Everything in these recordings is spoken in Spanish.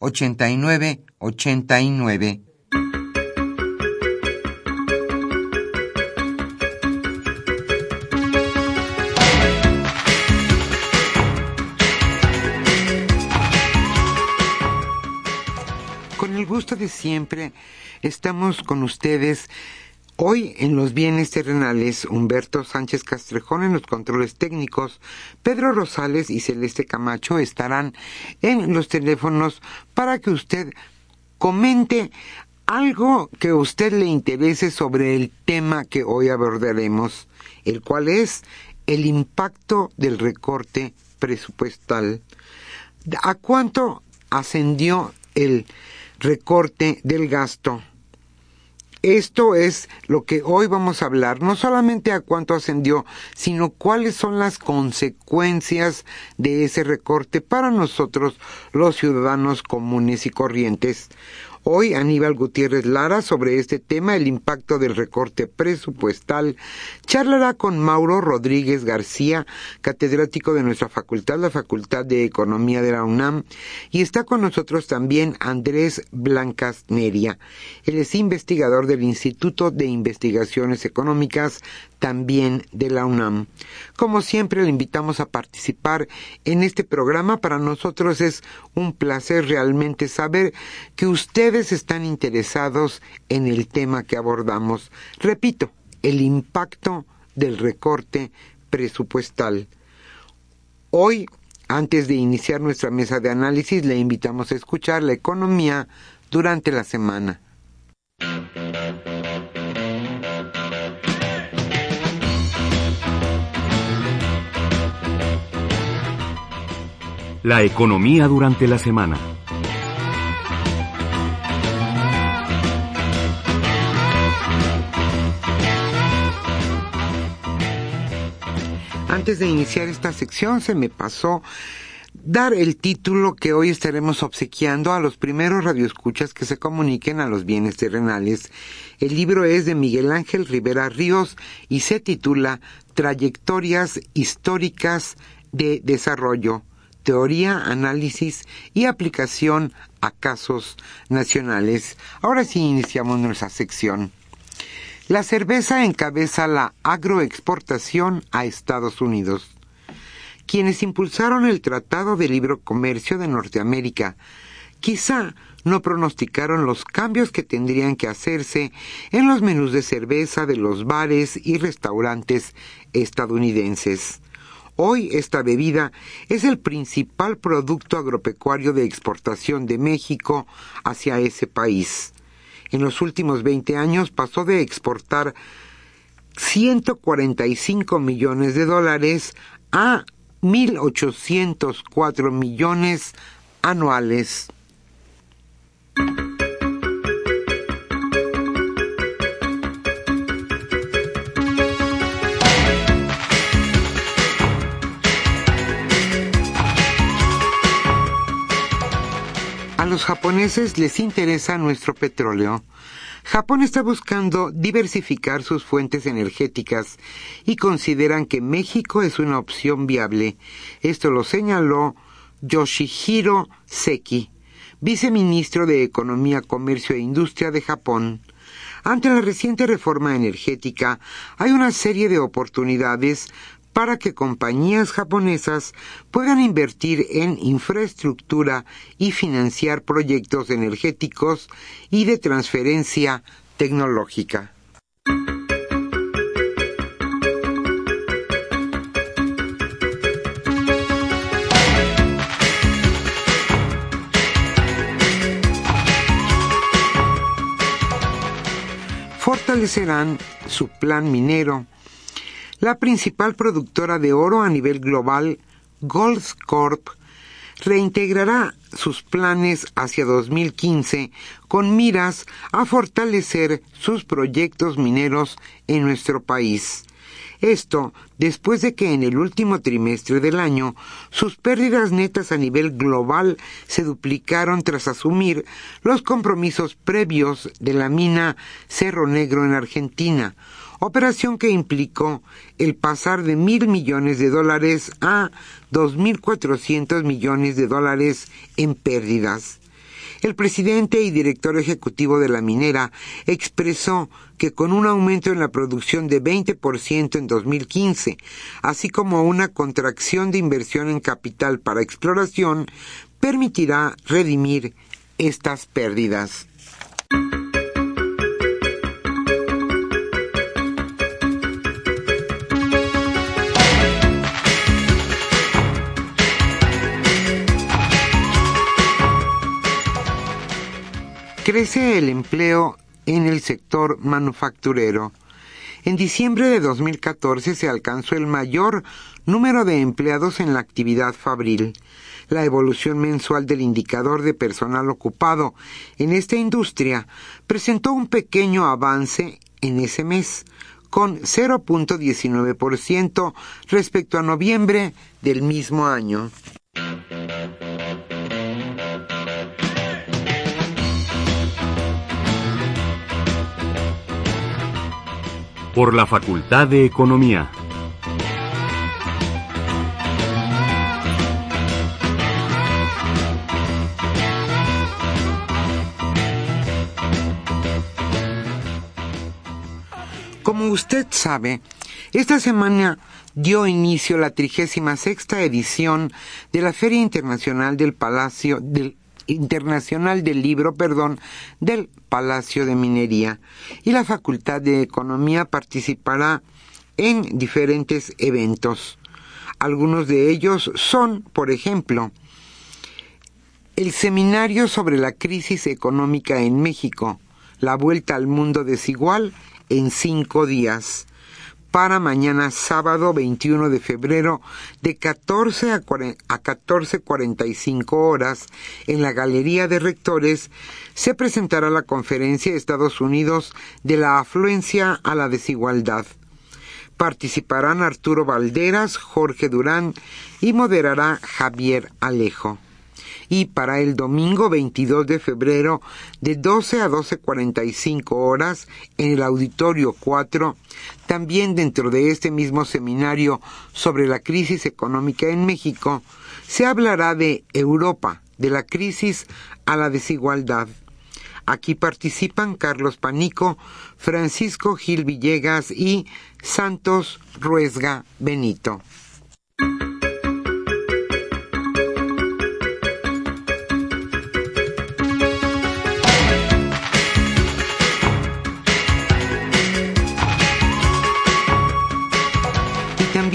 89 89. Con el gusto de siempre, estamos con ustedes Hoy en los bienes terrenales, Humberto Sánchez Castrejón en los controles técnicos, Pedro Rosales y Celeste Camacho estarán en los teléfonos para que usted comente algo que a usted le interese sobre el tema que hoy abordaremos, el cual es el impacto del recorte presupuestal. ¿A cuánto ascendió el recorte del gasto? Esto es lo que hoy vamos a hablar, no solamente a cuánto ascendió, sino cuáles son las consecuencias de ese recorte para nosotros los ciudadanos comunes y corrientes. Hoy Aníbal Gutiérrez Lara sobre este tema, el impacto del recorte presupuestal, charlará con Mauro Rodríguez García, catedrático de nuestra facultad, la Facultad de Economía de la UNAM, y está con nosotros también Andrés Blancas Neria. Él es investigador del Instituto de Investigaciones Económicas también de la UNAM. Como siempre, le invitamos a participar en este programa. Para nosotros es un placer realmente saber que ustedes están interesados en el tema que abordamos. Repito, el impacto del recorte presupuestal. Hoy, antes de iniciar nuestra mesa de análisis, le invitamos a escuchar la economía durante la semana. La economía durante la semana. Antes de iniciar esta sección se me pasó dar el título que hoy estaremos obsequiando a los primeros radioescuchas que se comuniquen a los bienes terrenales. El libro es de Miguel Ángel Rivera Ríos y se titula Trayectorias históricas de desarrollo teoría, análisis y aplicación a casos nacionales. Ahora sí iniciamos nuestra sección. La cerveza encabeza la agroexportación a Estados Unidos. Quienes impulsaron el Tratado de Libre Comercio de Norteamérica quizá no pronosticaron los cambios que tendrían que hacerse en los menús de cerveza de los bares y restaurantes estadounidenses. Hoy esta bebida es el principal producto agropecuario de exportación de México hacia ese país. En los últimos 20 años pasó de exportar 145 millones de dólares a 1.804 millones anuales. Los japoneses les interesa nuestro petróleo. Japón está buscando diversificar sus fuentes energéticas y consideran que México es una opción viable. Esto lo señaló Yoshihiro Seki, viceministro de Economía, Comercio e Industria de Japón. Ante la reciente reforma energética, hay una serie de oportunidades para que compañías japonesas puedan invertir en infraestructura y financiar proyectos energéticos y de transferencia tecnológica. Fortalecerán su plan minero la principal productora de oro a nivel global, Goldcorp, reintegrará sus planes hacia 2015 con miras a fortalecer sus proyectos mineros en nuestro país. Esto después de que en el último trimestre del año sus pérdidas netas a nivel global se duplicaron tras asumir los compromisos previos de la mina Cerro Negro en Argentina, operación que implicó el pasar de mil millones de dólares a dos mil cuatrocientos millones de dólares en pérdidas. El presidente y director ejecutivo de la minera expresó que con un aumento en la producción de 20% en 2015, así como una contracción de inversión en capital para exploración, permitirá redimir estas pérdidas. Crece el empleo en el sector manufacturero. En diciembre de 2014 se alcanzó el mayor número de empleados en la actividad fabril. La evolución mensual del indicador de personal ocupado en esta industria presentó un pequeño avance en ese mes, con 0.19% respecto a noviembre del mismo año. Por la Facultad de Economía. Como usted sabe, esta semana dio inicio la trigésima sexta edición de la Feria Internacional del Palacio del Internacional del Libro, perdón, del Palacio de Minería y la Facultad de Economía participará en diferentes eventos. Algunos de ellos son, por ejemplo, el seminario sobre la crisis económica en México, la vuelta al mundo desigual en cinco días para mañana sábado 21 de febrero de 14 a 14.45 horas en la Galería de Rectores se presentará la conferencia Estados Unidos de la afluencia a la desigualdad. Participarán Arturo Valderas, Jorge Durán y moderará Javier Alejo y para el domingo 22 de febrero de 12 a 12.45 horas en el Auditorio 4, también dentro de este mismo seminario sobre la crisis económica en México, se hablará de Europa, de la crisis a la desigualdad. Aquí participan Carlos Panico, Francisco Gil Villegas y Santos Ruesga Benito.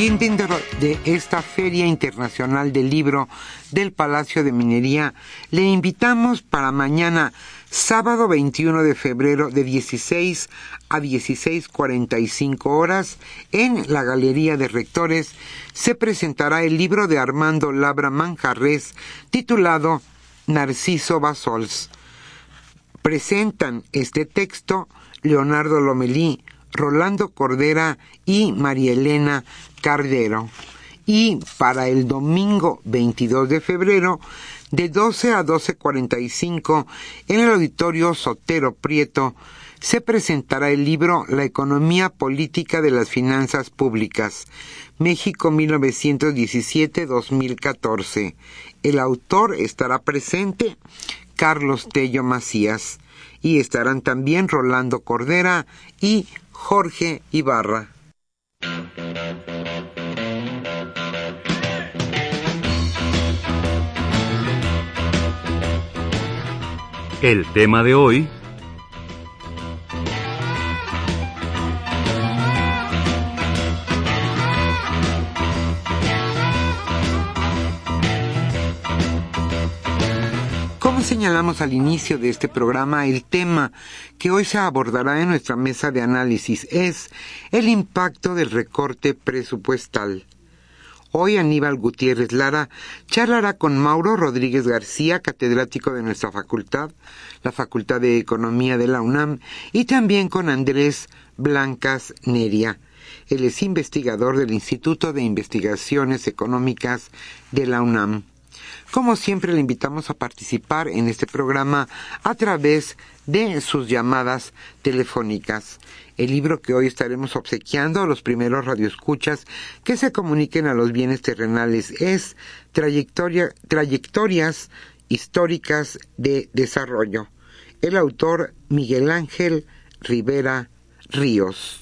Dentro de esta Feria Internacional del Libro del Palacio de Minería, le invitamos para mañana, sábado 21 de febrero, de 16 a 16.45 horas, en la Galería de Rectores, se presentará el libro de Armando Labra Manjarres, titulado Narciso Basols. Presentan este texto Leonardo Lomelí, Rolando Cordera y María Elena Cardero. Y para el domingo 22 de febrero, de 12 a 12.45, en el auditorio Sotero Prieto, se presentará el libro La economía política de las finanzas públicas, México 1917-2014. El autor estará presente, Carlos Tello Macías, y estarán también Rolando Cordera y Jorge Ibarra. El tema de hoy señalamos al inicio de este programa, el tema que hoy se abordará en nuestra mesa de análisis es el impacto del recorte presupuestal. Hoy Aníbal Gutiérrez Lara charlará con Mauro Rodríguez García, catedrático de nuestra facultad, la Facultad de Economía de la UNAM, y también con Andrés Blancas Neria. Él es investigador del Instituto de Investigaciones Económicas de la UNAM. Como siempre, le invitamos a participar en este programa a través de sus llamadas telefónicas. El libro que hoy estaremos obsequiando a los primeros radioescuchas que se comuniquen a los bienes terrenales es Trayectorias históricas de desarrollo. El autor Miguel Ángel Rivera Ríos.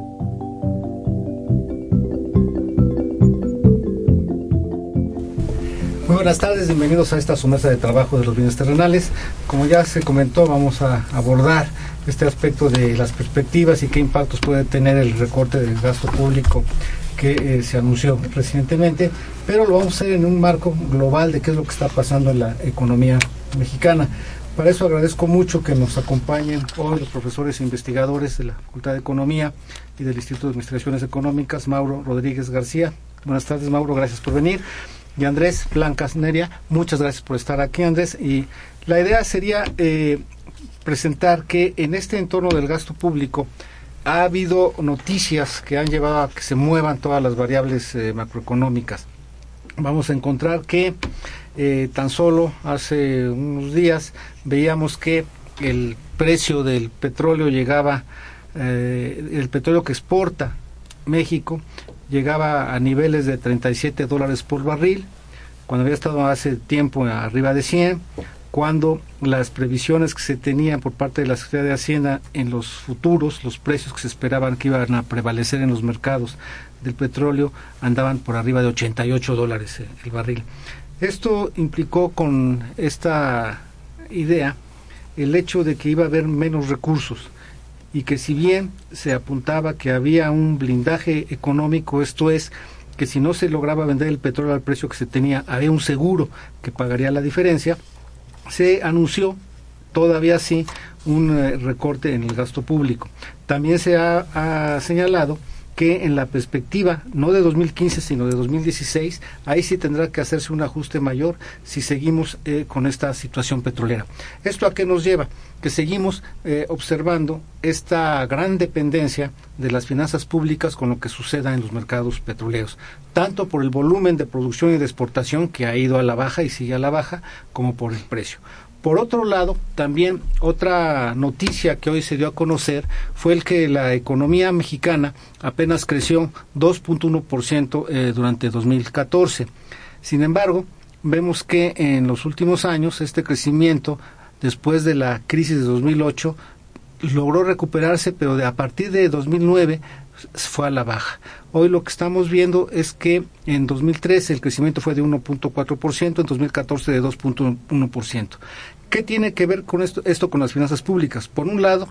Buenas tardes, bienvenidos a esta su mesa de trabajo de los bienes terrenales. Como ya se comentó, vamos a abordar este aspecto de las perspectivas y qué impactos puede tener el recorte del gasto público que eh, se anunció recientemente, pero lo vamos a hacer en un marco global de qué es lo que está pasando en la economía mexicana. Para eso agradezco mucho que nos acompañen hoy los profesores e investigadores de la Facultad de Economía y del Instituto de Investigaciones Económicas, Mauro Rodríguez García. Buenas tardes, Mauro, gracias por venir y Andrés Blancas Neria. Muchas gracias por estar aquí, Andrés. Y la idea sería eh, presentar que en este entorno del gasto público ha habido noticias que han llevado a que se muevan todas las variables eh, macroeconómicas. Vamos a encontrar que eh, tan solo hace unos días veíamos que el precio del petróleo llegaba, el petróleo que exporta México llegaba a niveles de 37 dólares por barril, cuando había estado hace tiempo arriba de 100, cuando las previsiones que se tenían por parte de la Secretaría de Hacienda en los futuros, los precios que se esperaban que iban a prevalecer en los mercados del petróleo, andaban por arriba de 88 dólares el barril. Esto implicó con esta idea el hecho de que iba a haber menos recursos y que si bien se apuntaba que había un blindaje económico, esto es, que si no se lograba vender el petróleo al precio que se tenía, había un seguro que pagaría la diferencia, se anunció todavía sí un eh, recorte en el gasto público. También se ha, señalado que en la perspectiva no de 2015 sino de 2016 ahí sí tendrá que hacerse un ajuste mayor si seguimos eh, con esta situación petrolera. ¿Esto a qué nos lleva? Que seguimos eh, observando esta gran dependencia de las finanzas públicas con lo que suceda en los mercados petroleros, tanto por el volumen de producción y de exportación que ha ido a la baja y sigue a la baja, como por el precio. Por otro lado, también otra noticia que hoy se dio a conocer fue el que la economía mexicana apenas creció 2.1% eh, durante 2014. Sin embargo, vemos que en los últimos años este crecimiento, después de la crisis de 2008, logró recuperarse, pero de a partir de 2009 fue a la baja. Hoy lo que estamos viendo es que en 2013 el crecimiento fue de 1.4%, en 2014 de 2.1%. ¿Qué tiene que ver con esto, esto con las finanzas públicas? Por un lado,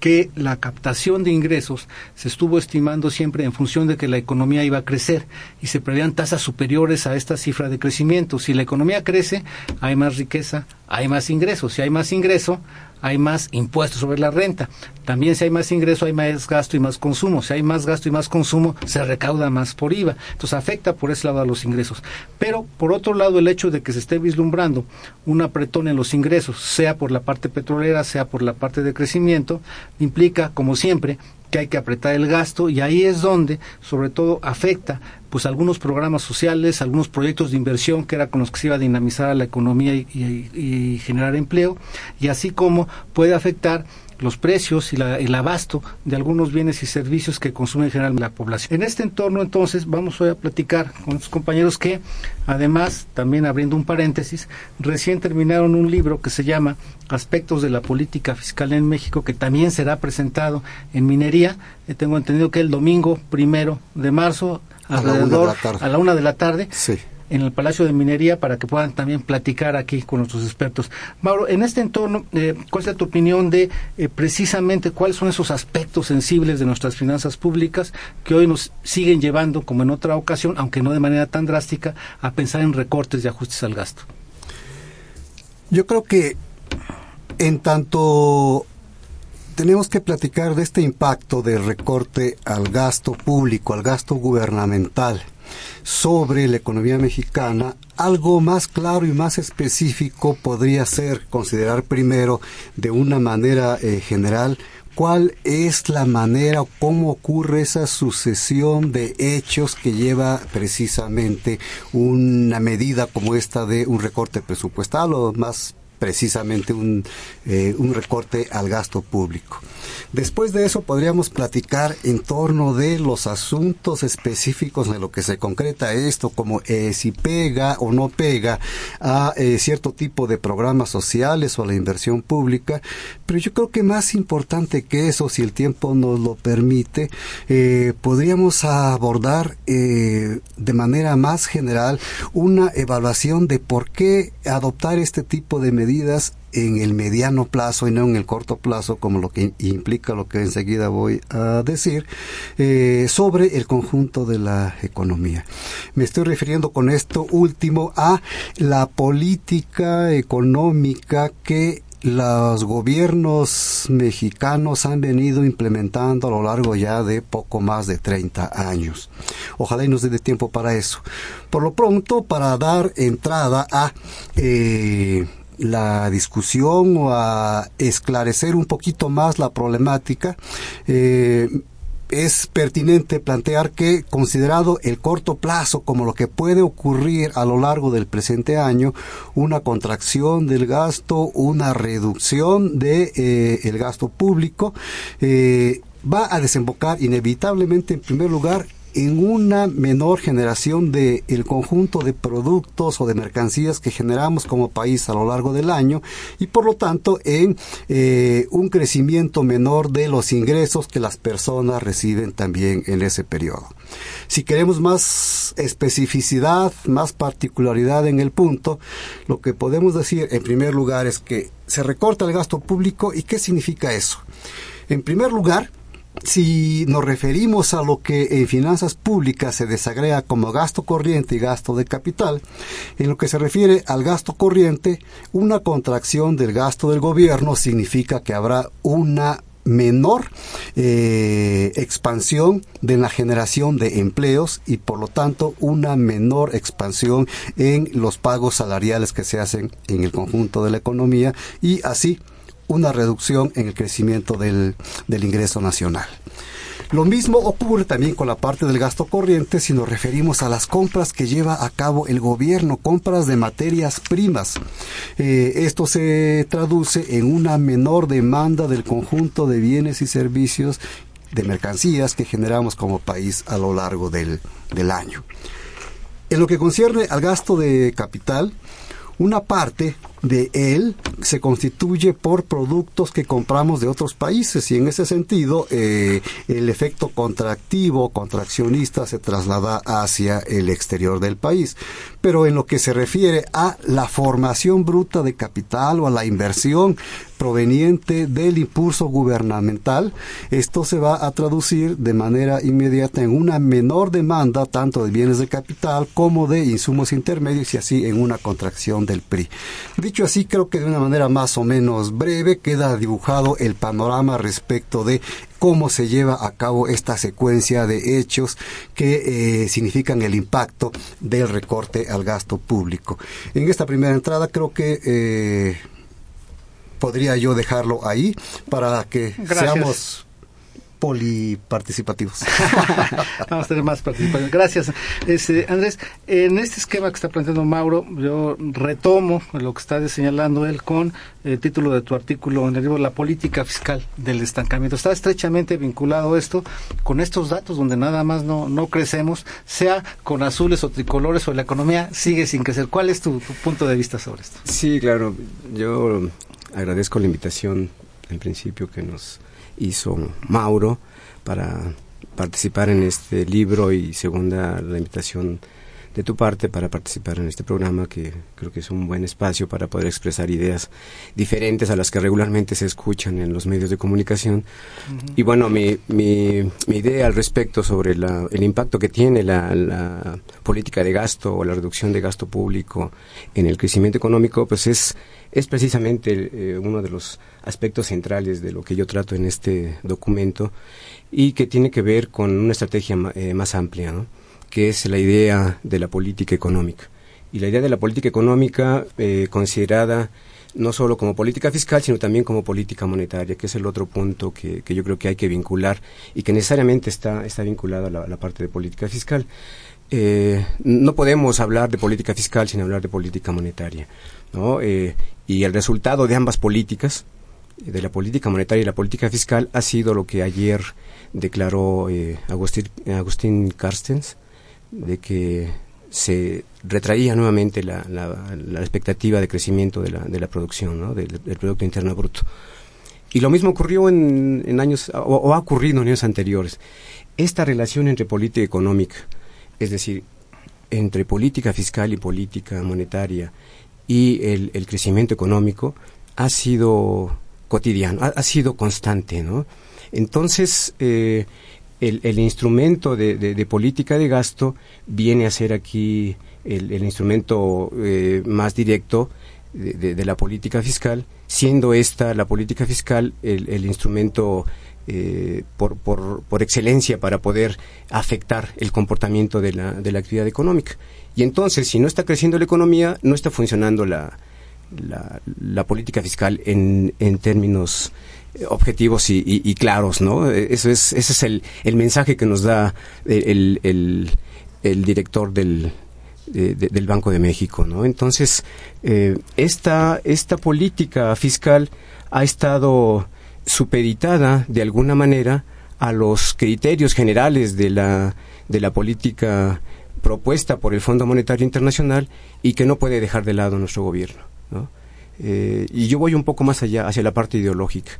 que la captación de ingresos se estuvo estimando siempre en función de que la economía iba a crecer y se prevían tasas superiores a esta cifra de crecimiento. Si la economía crece, hay más riqueza, hay más ingresos. Si hay más ingreso, hay más impuestos sobre la renta. También si hay más ingreso, hay más gasto y más consumo. Si hay más gasto y más consumo, se recauda más por IVA. Entonces afecta por ese lado a los ingresos. Pero por otro lado, el hecho de que se esté vislumbrando un apretón en los ingresos, sea por la parte petrolera, sea por la parte de crecimiento, implica, como siempre, que hay que apretar el gasto y ahí es donde sobre todo afecta pues algunos programas sociales, algunos proyectos de inversión que era con los que se iba a dinamizar la economía y, generar empleo y así como puede afectar los precios y el abasto de algunos bienes y servicios que consume generalmente la población. En este entorno, entonces, vamos hoy a platicar con nuestros compañeros que, además, también abriendo un paréntesis, recién terminaron un libro que se llama Aspectos de la Política Fiscal en México, que también será presentado en minería. Eh, tengo entendido que el domingo primero de marzo, alrededor a la una de la tarde. Sí en el Palacio de Minería para que puedan también platicar aquí con nuestros expertos. Mauro, en este entorno, eh, ¿cuál es tu opinión de eh, precisamente cuáles son esos aspectos sensibles de nuestras finanzas públicas que hoy nos siguen llevando, como en otra ocasión, aunque no de manera tan drástica, a pensar en recortes y ajustes al gasto? Yo creo que en tanto tenemos que platicar de este impacto de recorte al gasto público, al gasto gubernamental sobre la economía mexicana, algo más claro y más específico podría ser considerar primero de una manera eh, general cuál es la manera o cómo ocurre esa sucesión de hechos que lleva precisamente una medida como esta de un recorte presupuestal o más precisamente un, eh, un recorte al gasto público. Después de eso podríamos platicar en torno de los asuntos específicos de lo que se concreta esto, como eh, si pega o no pega a eh, cierto tipo de programas sociales o a la inversión pública. Pero yo creo que más importante que eso, si el tiempo nos lo permite, podríamos abordar de manera más general una evaluación de por qué adoptar este tipo de medidas medidas en el mediano plazo y no en el corto plazo, como lo que implica lo que enseguida voy a decir, eh, sobre el conjunto de la economía. Me estoy refiriendo con esto último a la política económica que los gobiernos mexicanos han venido implementando a lo largo ya de poco más de 30 años. Ojalá y nos dé tiempo para eso. Por lo pronto, para dar entrada a eh, la discusión o a esclarecer un poquito más la problemática, eh, es pertinente plantear que, considerado el corto plazo como lo que puede ocurrir a lo largo del presente año, una contracción del gasto, una reducción de eh, el gasto público, eh, va a desembocar inevitablemente, en primer lugar, en una menor generación de el conjunto de productos o de mercancías que generamos como país a lo largo del año y por lo tanto en eh, un crecimiento menor de los ingresos que las personas reciben también en ese periodo. Si queremos más especificidad, más particularidad en el punto, lo que podemos decir en primer lugar es que se recorta el gasto público y qué significa eso. En primer lugar, si nos referimos a lo que en finanzas públicas se desagrega como gasto corriente y gasto de capital, en lo que se refiere al gasto corriente, una contracción del gasto del gobierno significa que habrá una menor eh, expansión de la generación de empleos y por lo tanto una menor expansión en los pagos salariales que se hacen en el conjunto de la economía y así una reducción en el crecimiento del, del ingreso nacional. Lo mismo ocurre también con la parte del gasto corriente si nos referimos a las compras que lleva a cabo el gobierno, compras de materias primas. Eh, esto se traduce en una menor demanda del conjunto de bienes y servicios de mercancías que generamos como país a lo largo del, del año. En lo que concierne al gasto de capital, una parte de él se constituye por productos que compramos de otros países y en ese sentido eh, el efecto contractivo, contraccionista se traslada hacia el exterior del país. Pero en lo que se refiere a la formación bruta de capital o a la inversión proveniente del impulso gubernamental, esto se va a traducir de manera inmediata en una menor demanda tanto de bienes de capital como de insumos intermedios y así en una contracción del PRI. Dicho así, creo que de una manera más o menos breve queda dibujado el panorama respecto de cómo se lleva a cabo esta secuencia de hechos que eh, significan el impacto del recorte al gasto público. En esta primera entrada creo que eh, podría yo dejarlo ahí para que seamos poliparticipativos. Vamos a tener más participación. Gracias. Este, Andrés, en este esquema que está planteando Mauro, yo retomo lo que está señalando él con el título de tu artículo en el libro La política fiscal del estancamiento. Está estrechamente vinculado esto con estos datos donde nada más no, no crecemos, sea con azules o tricolores o la economía sigue sin crecer. ¿Cuál es tu, tu punto de vista sobre esto? Sí, claro. Yo agradezco la invitación en principio que nos hizo Mauro para participar en este libro y segunda la invitación de tu parte para participar en este programa que creo que es un buen espacio para poder expresar ideas diferentes a las que regularmente se escuchan en los medios de comunicación. Y bueno, mi, mi, mi, idea al respecto sobre la, el impacto que tiene la, la, política de gasto o la reducción de gasto público en el crecimiento económico, pues es, es precisamente eh, uno de los aspectos centrales de lo que yo trato en este documento y que tiene que ver con una estrategia eh, más amplia, ¿no? Que es la idea de la política económica. Y la idea de la política económica eh, considerada no solo como política fiscal, sino también como política monetaria, que es el otro punto que, yo creo que hay que vincular y que necesariamente está, está vinculado a la, a la parte de política fiscal. Eh, no podemos hablar de política fiscal sin hablar de política monetaria. ¿no? Eh, y el resultado de ambas políticas, de la política monetaria y la política fiscal, ha sido lo que ayer declaró eh, Agustín, Agustín Carstens, de que se retraía nuevamente la, la, expectativa de crecimiento de la, de la producción, ¿no? del, Producto Interno Bruto. Y lo mismo ocurrió en, en años, o, o, ha ocurrido en años anteriores. Esta relación entre política económica, es decir, entre política fiscal y política monetaria y el, el crecimiento económico, ha sido cotidiano, ha, ha sido constante, ¿no? Entonces, eh, el, el, instrumento de, de, política de gasto viene a ser aquí el, el instrumento eh, más directo de, de, la política fiscal, siendo esta la política fiscal el, el instrumento eh, por, por, por, excelencia para poder afectar el comportamiento de la, de la actividad económica. Y entonces, si no está creciendo la economía, no está funcionando la, la, la política fiscal en, en términos objetivos y, y, claros, ¿no? Eso es, ese es el, el mensaje que nos da el, el, el director del, de, de, del Banco de México, ¿no? Entonces, eh, esta, esta política fiscal ha estado supeditada de alguna manera a los criterios generales de la, de la política propuesta por el Fondo Monetario Internacional y que no puede dejar de lado nuestro gobierno, ¿no? Eh, y yo voy un poco más allá, hacia la parte ideológica,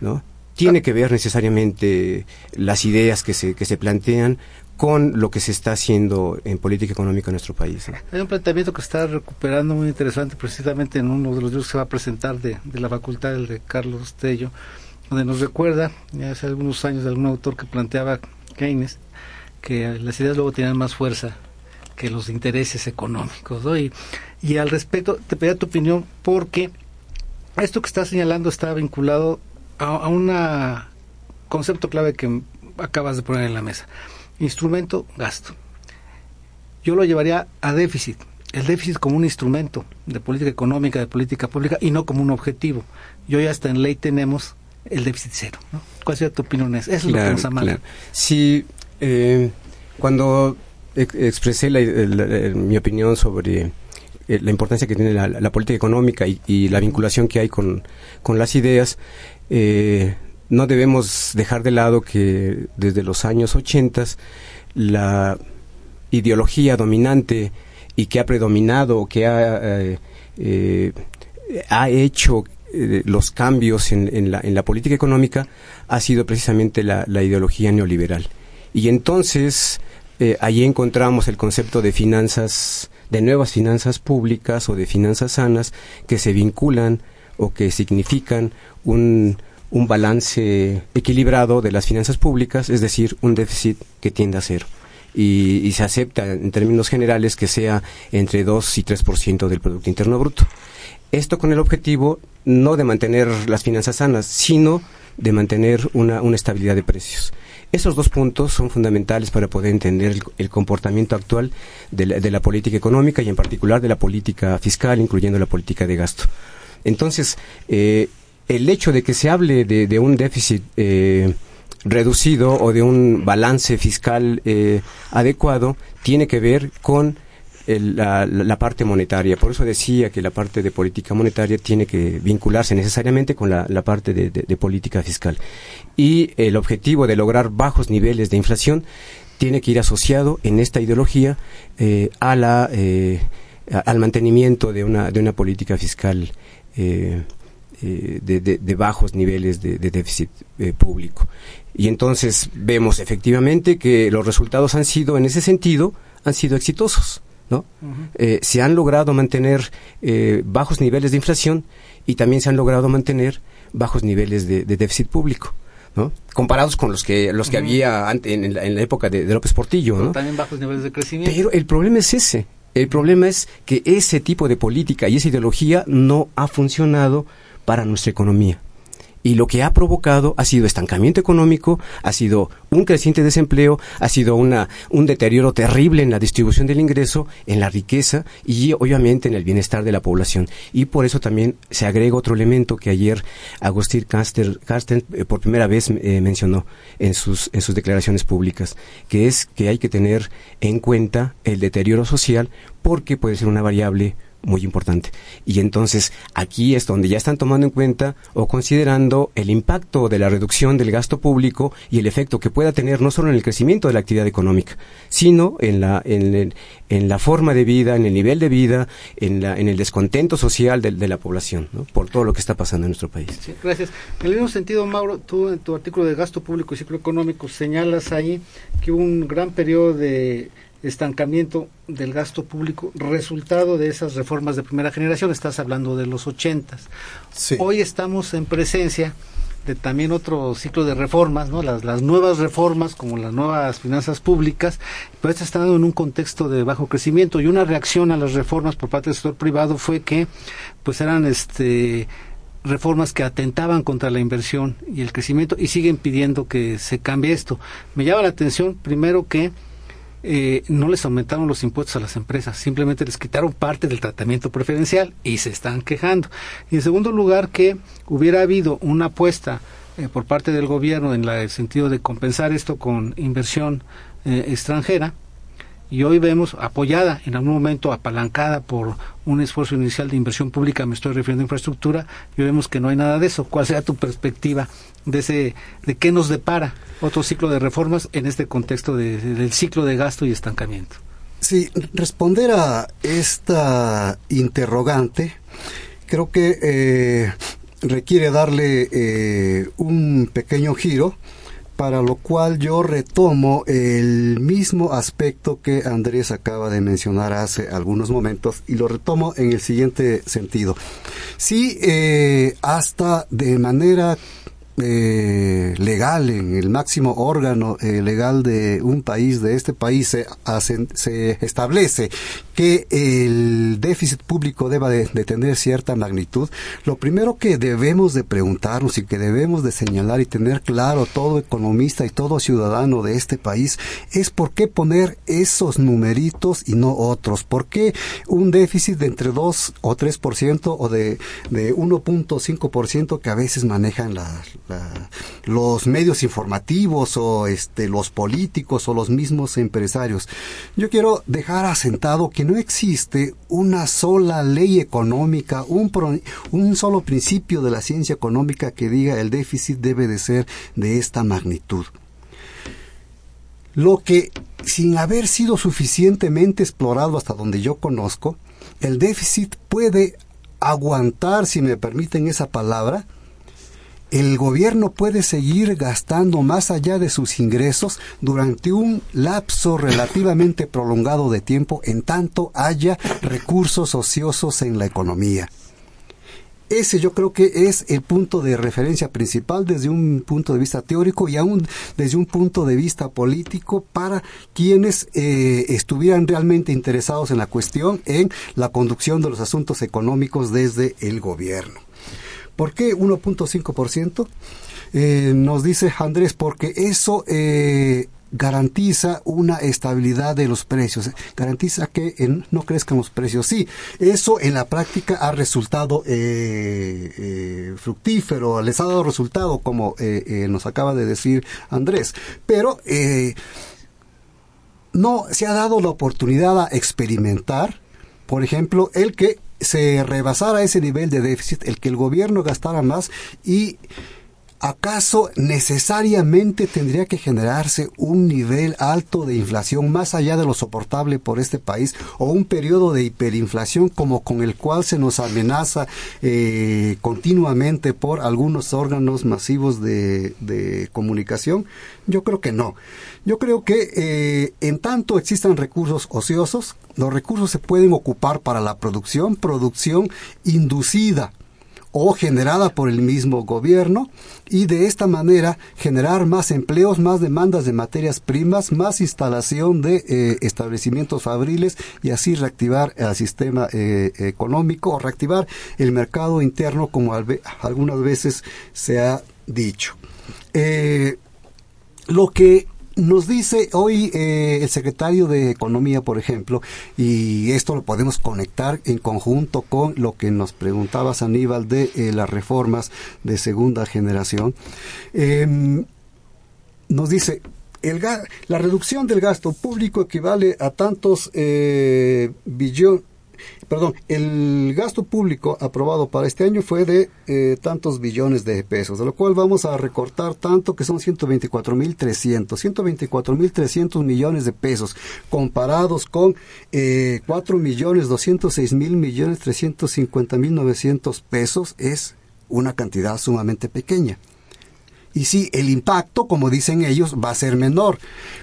¿no? Tiene que ver necesariamente las ideas que se, que se plantean con lo que se está haciendo en política económica en nuestro país. ¿no? Hay un planteamiento que está recuperando muy interesante precisamente en uno de los libros que se va a presentar de, de la facultad, el de Carlos Tello, donde nos recuerda, ya hace algunos años, de algún autor que planteaba Keynes, que las ideas luego tienen más fuerza que los intereses económicos. Y, y, al respecto, te pedía tu opinión porque esto que estás señalando está vinculado a, un concepto clave que acabas de poner en la mesa. Instrumento, gasto. Yo lo llevaría a déficit. El déficit como un instrumento de política económica, de política pública y no como un objetivo. Yo ya hasta en ley tenemos el déficit cero. ¿no? ¿Cuál sería tu opinión? Eso es lo que nos amala. Sí, eh, cuando expresé mi opinión sobre eh, la importancia que tiene la, política económica y, la vinculación que hay con, las ideas, eh, no debemos dejar de lado que desde los años 80 la ideología dominante y que ha predominado, que ha, ha hecho los cambios en, la, en, la, política económica ha sido precisamente la, ideología neoliberal. Y entonces eh, allí encontramos el concepto de finanzas, de nuevas finanzas públicas o de finanzas sanas que se vinculan o que significan un, un balance equilibrado de las finanzas públicas, es decir, un déficit que tiende a cero. Y, y, se acepta en términos generales que sea entre 2 y 3% del Producto Interno Bruto. Esto con el objetivo no de mantener las finanzas sanas, sino de mantener una, estabilidad de precios. Esos dos puntos son fundamentales para poder entender el, comportamiento actual de la, política económica y en particular de la política fiscal, incluyendo la política de gasto. Entonces, eh, el hecho de que se hable de, un déficit eh, reducido o de un balance fiscal eh, adecuado tiene que ver con la, parte monetaria. Por eso decía que la parte de política monetaria tiene que vincularse necesariamente con la, parte de, política fiscal. Y el objetivo de lograr bajos niveles de inflación tiene que ir asociado en esta ideología eh, a la, eh, al mantenimiento de una, de una política fiscal eh, de, de, bajos niveles de, déficit público. Y entonces vemos efectivamente que los resultados han sido, en ese sentido, han sido exitosos. ¿No? Eh, se han logrado mantener eh, bajos niveles de inflación y también se han logrado mantener bajos niveles de, déficit público. ¿no? comparados con los que los que había en, la, época de, López Portillo ¿no? también bajos niveles de crecimiento pero el problema es ese el problema es que ese tipo de política y esa ideología no ha funcionado para nuestra economía y lo que ha provocado ha sido estancamiento económico, ha sido un creciente desempleo, ha sido una, un deterioro terrible en la distribución del ingreso, en la riqueza y obviamente en el bienestar de la población. Y por eso también se agrega otro elemento que ayer Agustín Carsten eh, por primera vez eh, mencionó en sus, en sus declaraciones públicas, que es que hay que tener en cuenta el deterioro social porque puede ser una variable muy importante. Y entonces aquí es donde ya están tomando en cuenta o considerando el impacto de la reducción del gasto público y el efecto que pueda tener no solo en el crecimiento de la actividad económica, sino en la, en, en la forma de vida, en el nivel de vida, en, la, en el descontento social de, de la población, ¿no? por todo lo que está pasando en nuestro país. gracias. En el mismo sentido, Mauro, tú en tu artículo de gasto público y ciclo económico señalas ahí que un gran periodo de estancamiento del gasto público resultado de esas reformas de primera generación. Estás hablando de los ochentas. Hoy estamos en presencia de también otro ciclo de reformas, ¿no? Las, las nuevas reformas como las nuevas finanzas públicas, pero está estando en un contexto de bajo crecimiento y una reacción a las reformas por parte del sector privado fue que pues eran este reformas que atentaban contra la inversión y el crecimiento y siguen pidiendo que se cambie esto. Me llama la atención primero que eh, no les aumentaron los impuestos a las empresas, simplemente les quitaron parte del tratamiento preferencial y se están quejando. Y en segundo lugar, que hubiera habido una apuesta eh, por parte del gobierno en el sentido de compensar esto con inversión eh, extranjera, y hoy vemos apoyada en algún momento apalancada por un esfuerzo inicial de inversión pública, me estoy refiriendo a infraestructura, y vemos que no hay nada de eso. ¿Cuál será tu perspectiva de ese de qué nos depara otro ciclo de reformas en este contexto del ciclo de gasto y estancamiento? Sí, responder a esta interrogante creo que eh, requiere darle eh, un pequeño giro para lo cual yo retomo el mismo aspecto que Andrés acaba de mencionar hace algunos momentos y lo retomo en el siguiente sentido. Sí, eh, hasta de manera eh, legal, en el máximo órgano eh, legal de un país, de este país, se, se establece que el déficit público deba de, tener cierta magnitud, lo primero que debemos de preguntarnos y que debemos de señalar y tener claro todo economista y todo ciudadano de este país es por qué poner esos numeritos y no otros. ¿Por qué un déficit de entre 2 o 3% o de, de 1.5% que a veces manejan la, los medios informativos o este, los políticos o los mismos empresarios? Yo quiero dejar asentado que no existe una sola ley económica, un, un solo principio de la ciencia económica que diga el déficit debe de ser de esta magnitud. Lo que, sin haber sido suficientemente explorado hasta donde yo conozco, el déficit puede aguantar, si me permiten esa palabra, el gobierno puede seguir gastando más allá de sus ingresos durante un lapso relativamente prolongado de tiempo en tanto haya recursos ociosos en la economía. Ese yo creo que es el punto de referencia principal desde un punto de vista teórico y aún desde un punto de vista político para quienes eh, estuvieran realmente interesados en la cuestión en la conducción de los asuntos económicos desde el gobierno. ¿Por qué 1.5%? Eh, nos dice Andrés, porque eso eh, garantiza una estabilidad de los precios, garantiza que no crezcan los precios. Sí, eso en la práctica ha resultado eh, fructífero, les ha dado resultado, como nos acaba de decir Andrés, pero no se ha dado la oportunidad a experimentar, por ejemplo, el que se rebasara ese nivel de déficit, el que el gobierno gastara más y ¿Acaso necesariamente tendría que generarse un nivel alto de inflación más allá de lo soportable por este país o un periodo de hiperinflación como con el cual se nos amenaza eh, continuamente por algunos órganos masivos de, comunicación? Yo creo que no. Yo creo que eh, en tanto existan recursos ociosos, los recursos se pueden ocupar para la producción, producción inducida o generada por el mismo gobierno y de esta manera generar más empleos, más demandas de materias primas, más instalación de eh, establecimientos fabriles y así reactivar el sistema eh, económico o reactivar el mercado interno como algunas veces se ha dicho. Eh, lo que nos dice hoy eh, el secretario de Economía, por ejemplo, y esto lo podemos conectar en conjunto con lo que nos preguntaba Aníbal de eh, las reformas de segunda generación, em, nos dice, la reducción del gasto público equivale a tantos eh, billones perdón, el gasto público aprobado para este año fue de eh, tantos billones de pesos, de lo cual vamos a recortar tanto que son 124.300, 124.300 millones de pesos, comparados con eh, 4 millones 206 mil millones 350 mil 900 pesos, es una cantidad sumamente pequeña. Y sí, el impacto, como dicen ellos, va a ser menor.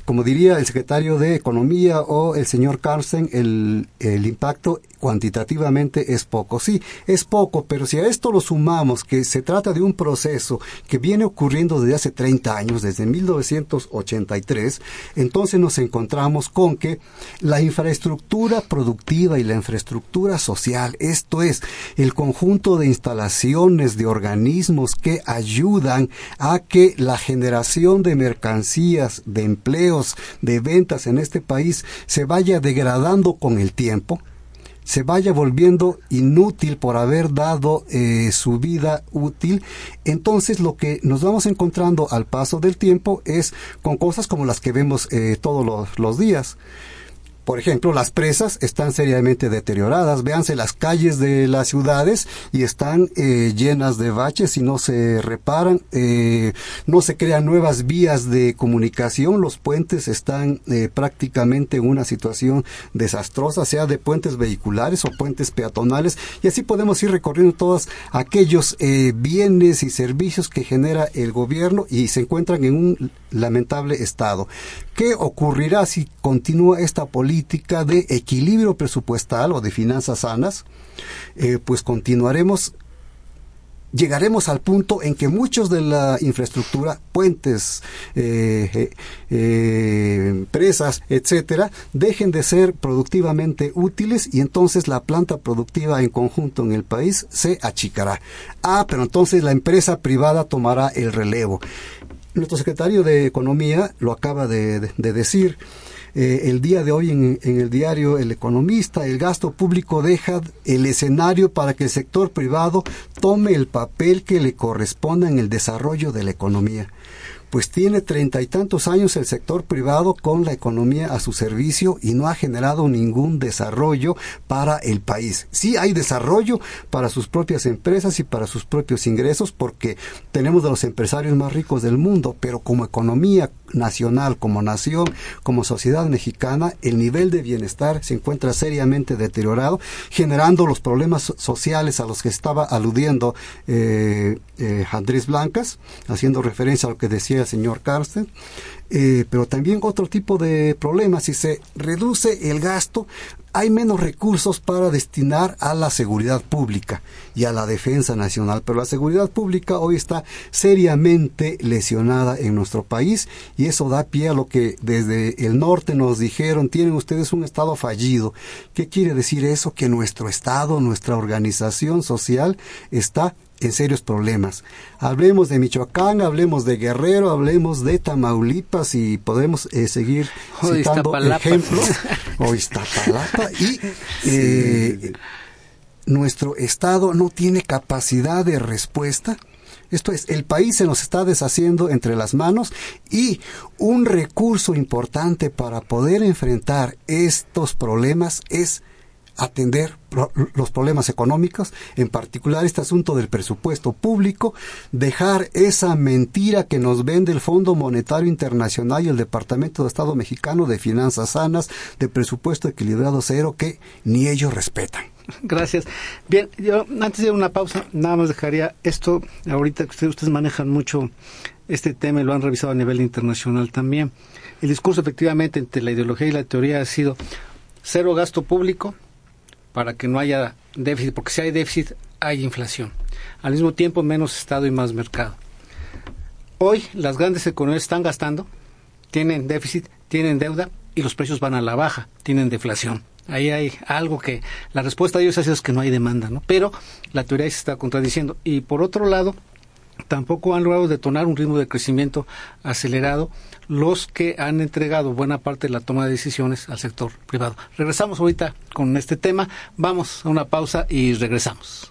Como diría el secretario de Economía o el señor Carsten, el, el impacto cuantitativamente es poco. Sí, es poco, pero si a esto lo sumamos que se trata de un proceso que viene ocurriendo desde hace 30 años, desde 1983, entonces nos encontramos con que la infraestructura productiva y la infraestructura social, esto es, el conjunto de instalaciones, de organismos que ayudan a que la generación de mercancías, de empleos, de ventas en este país se vaya degradando con el tiempo, se vaya volviendo inútil por haber dado eh, su vida útil, entonces lo que nos vamos encontrando al paso del tiempo es con cosas como las que vemos eh, todos los, los días. Por ejemplo, las presas están seriamente deterioradas. Véanse las calles de las ciudades y están eh, llenas de baches y no se reparan. Eh, no se crean nuevas vías de comunicación. Los puentes están eh, prácticamente en una situación desastrosa, sea de puentes vehiculares o puentes peatonales. Y así podemos ir recorriendo todos aquellos bienes y servicios que genera el gobierno y se encuentran en un lamentable estado. ¿Qué ocurrirá si continúa esta política de equilibrio presupuestal o de finanzas sanas? Eh, pues continuaremos llegaremos al punto en que muchos de la infraestructura, puentes, eh, eh, eh, empresas, etcétera, dejen de ser productivamente útiles y entonces la planta productiva en conjunto en el país se achicará. Ah, pero entonces la empresa privada tomará el relevo. Nuestro secretario de Economía lo acaba de decir. Eh, el día de hoy en, el diario El Economista, el gasto público deja el escenario para que el sector privado tome el papel que le corresponda en el desarrollo de la economía pues tiene treinta y tantos años el sector privado con la economía a su servicio y no ha generado ningún desarrollo para el país. Sí hay desarrollo para sus propias empresas y para sus propios ingresos porque tenemos de los empresarios más ricos del mundo, pero como economía nacional, como nación, como sociedad mexicana, el nivel de bienestar se encuentra seriamente deteriorado, generando los problemas sociales a los que estaba aludiendo eh, eh, Blancas, haciendo referencia a lo que decía el señor Carsten, eh, pero también otro tipo de problemas. Si se reduce el gasto, hay menos recursos para destinar a la seguridad pública y a la defensa nacional. Pero la seguridad pública hoy está seriamente lesionada en nuestro país y eso da pie a lo que desde el norte nos dijeron, tienen ustedes un Estado fallido. ¿Qué quiere decir eso? Que nuestro Estado, nuestra organización social está en serios problemas. Hablemos de Michoacán, hablemos de Guerrero, hablemos de Tamaulipas y podemos eh, seguir citando ejemplos. O Iztapalapa. Y eh, nuestro Estado no tiene capacidad de respuesta. Esto es, el país se nos está deshaciendo entre las manos y un recurso importante para poder enfrentar estos problemas es atender los problemas económicos, en particular este asunto del presupuesto público, dejar esa mentira que nos vende el Fondo Monetario Internacional y el Departamento de Estado mexicano de Finanzas Sanas, de presupuesto equilibrado cero, que ni ellos respetan. Gracias. Bien, yo antes de una pausa, nada más dejaría esto, ahorita que ustedes, ustedes manejan mucho este tema y lo han revisado a nivel internacional también. El discurso efectivamente entre la ideología y la teoría ha sido cero gasto público, para que no haya déficit, porque si hay déficit hay inflación. Al mismo tiempo menos Estado y más mercado. Hoy las grandes economías están gastando, tienen déficit, tienen deuda y los precios van a la baja, tienen deflación. Ahí hay algo que la respuesta de ellos ha sido es que no hay demanda, ¿no? Pero la teoría se está contradiciendo. Y por otro lado, tampoco han logrado detonar un ritmo de crecimiento acelerado los que han entregado buena parte de la toma de decisiones al sector privado. Regresamos ahorita con este tema, vamos a una pausa y regresamos.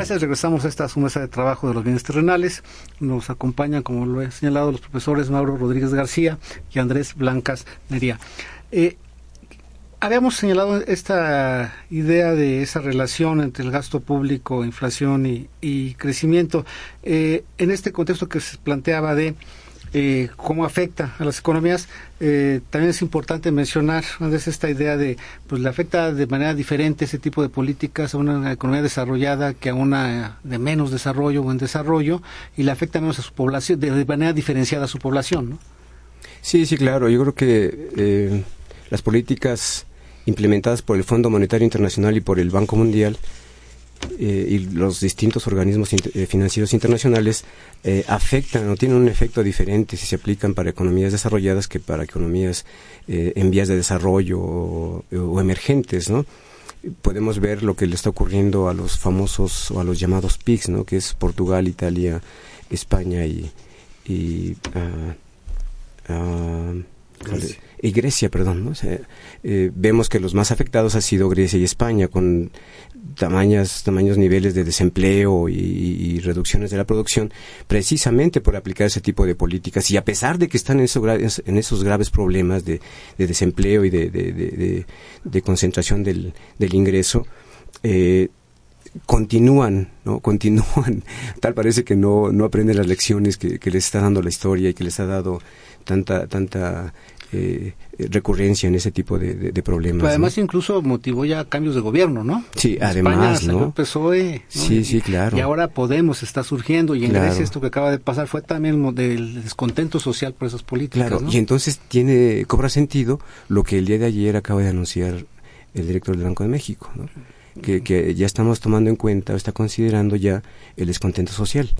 Gracias, regresamos a esta su mesa de trabajo de los bienes terrenales. Nos acompañan, como lo he señalado, los profesores Mauro Rodríguez García y Andrés Blancas Nería. Eh, habíamos señalado esta idea de esa relación entre el gasto público, inflación y, crecimiento. Eh, en este contexto que se planteaba de eh, cómo afecta a las economías, eh, también es importante mencionar es esta idea de, pues le afecta de manera diferente ese tipo de políticas a una economía desarrollada que a una de menos desarrollo o en desarrollo y le afecta menos a su población, de, manera diferenciada a su población, ¿no? Sí, sí, claro. Yo creo que eh, las políticas implementadas por el Fondo Monetario Internacional y por el Banco Mundial eh, y los distintos organismos eh, financieros internacionales eh, afectan o tienen un efecto diferente si se aplican para economías desarrolladas que para economías en vías de desarrollo o, emergentes, ¿no? Podemos ver lo que le está ocurriendo a los famosos o a los llamados PICs, ¿no? Que es Portugal, Italia, España y, y ah, ah, y Grecia, perdón. Eh, vemos que los más afectados han sido Grecia y España, con tamaños, tamaños niveles de desempleo y, reducciones de la producción, precisamente por aplicar ese tipo de políticas. Y a pesar de que están en en esos graves problemas de, desempleo y de, concentración del, ingreso, eh, continúan, ¿no? Continúan. Tal parece que no, no aprenden las lecciones que, que les está dando la historia y que les ha dado tanta, tanta eh, recurrencia en ese tipo de, problemas. además incluso motivó ya cambios de gobierno, ¿no? Sí, además, ¿no? PSOE, Sí, sí, claro. Y ahora Podemos está surgiendo y en Grecia esto que acaba de pasar fue también del descontento social por esas políticas. Claro, y entonces tiene cobra sentido lo que el día de ayer acaba de anunciar el director del Banco de México, ¿no? que, que ya estamos tomando en cuenta, o está considerando ya el descontento social.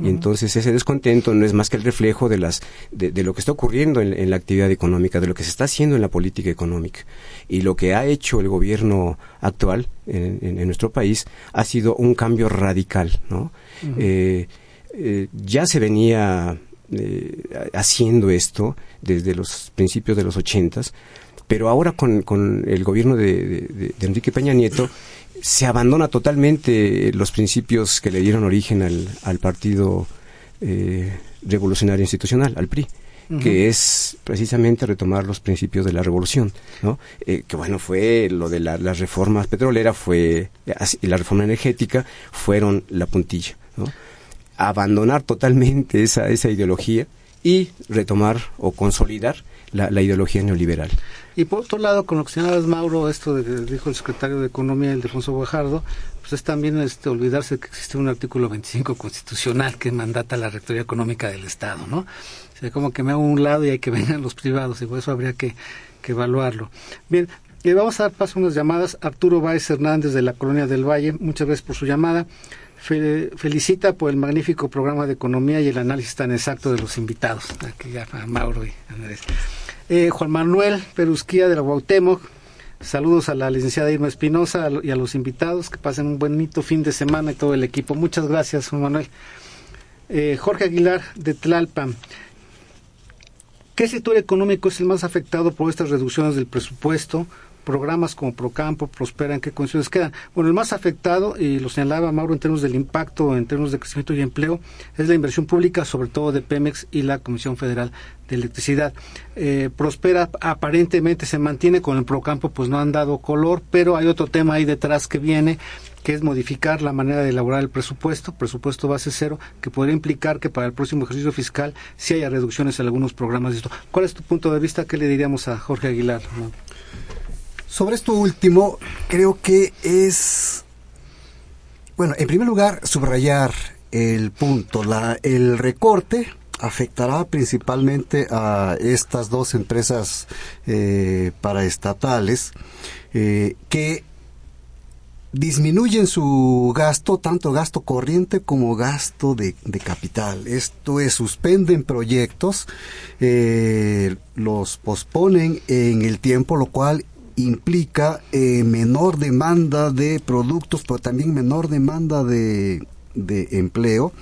Y entonces ese descontento no es más que el reflejo de, las, de, lo que está ocurriendo en, la actividad económica, de lo que se está haciendo en la política económica. Y lo que ha hecho el gobierno actual en, nuestro país ha sido un cambio radical. ¿no? Eh, eh, ya se venía eh, haciendo esto desde los principios de los ochentas, pero ahora con, con el gobierno de, de Enrique Peña Nieto se abandona totalmente los principios que le dieron origen al, al Partido eh, Revolucionario Institucional, al PRI. que es precisamente retomar los principios de la revolución, ¿no? Eh, que bueno, fue lo de la, las reformas petroleras, fue, y la reforma energética, fueron la puntilla, ¿no? Abandonar totalmente esa, esa ideología y retomar o consolidar la, la ideología neoliberal. Y por otro lado, con lo que señalabas, Mauro, esto de, dijo el secretario de Economía, el Defonso Guajardo, pues es también este, olvidarse que existe un artículo 25 constitucional que mandata la Rectoría Económica del Estado, ¿no? O sea, como que me hago un lado y hay que venir los privados, y por eso habría que, que evaluarlo. Bien, vamos a dar paso a unas llamadas. Arturo Báez Hernández de la Colonia del Valle, muchas gracias por su llamada. felicita por el magnífico programa de economía y el análisis tan exacto de los invitados. Aquí ya Mauro y Andrés. Eh, Juan Manuel Perusquía de la Guautemoc. Saludos a la licenciada Irma Espinosa y a los invitados. Que pasen un bonito fin de semana y todo el equipo. Muchas gracias, Juan Manuel. Eh, Jorge Aguilar de Tlalpan. ¿Qué sector económico es el más afectado por estas reducciones del presupuesto? Programas como Procampo, Prospera, ¿en qué condiciones quedan? Bueno, el más afectado, y lo señalaba Mauro en términos del impacto, en términos de crecimiento y empleo, es la inversión pública, sobre todo de Pemex y la Comisión Federal de Electricidad. Eh, Prospera aparentemente se mantiene con el Procampo, pues no han dado color, pero hay otro tema ahí detrás que viene, que es modificar la manera de elaborar el presupuesto, presupuesto base cero, que podría implicar que para el próximo ejercicio fiscal sí haya reducciones en algunos programas de esto. ¿Cuál es tu punto de vista? ¿Qué le diríamos a Jorge Aguilar? Sobre esto último, creo que es, bueno, en primer lugar, subrayar el punto, la, el recorte afectará principalmente a estas dos empresas eh, paraestatales eh, que disminuyen su gasto, tanto gasto corriente como gasto de, capital. Esto es, suspenden proyectos, eh, los posponen en el tiempo, lo cual implica eh, menor demanda de productos, pero también menor demanda de, de empleo.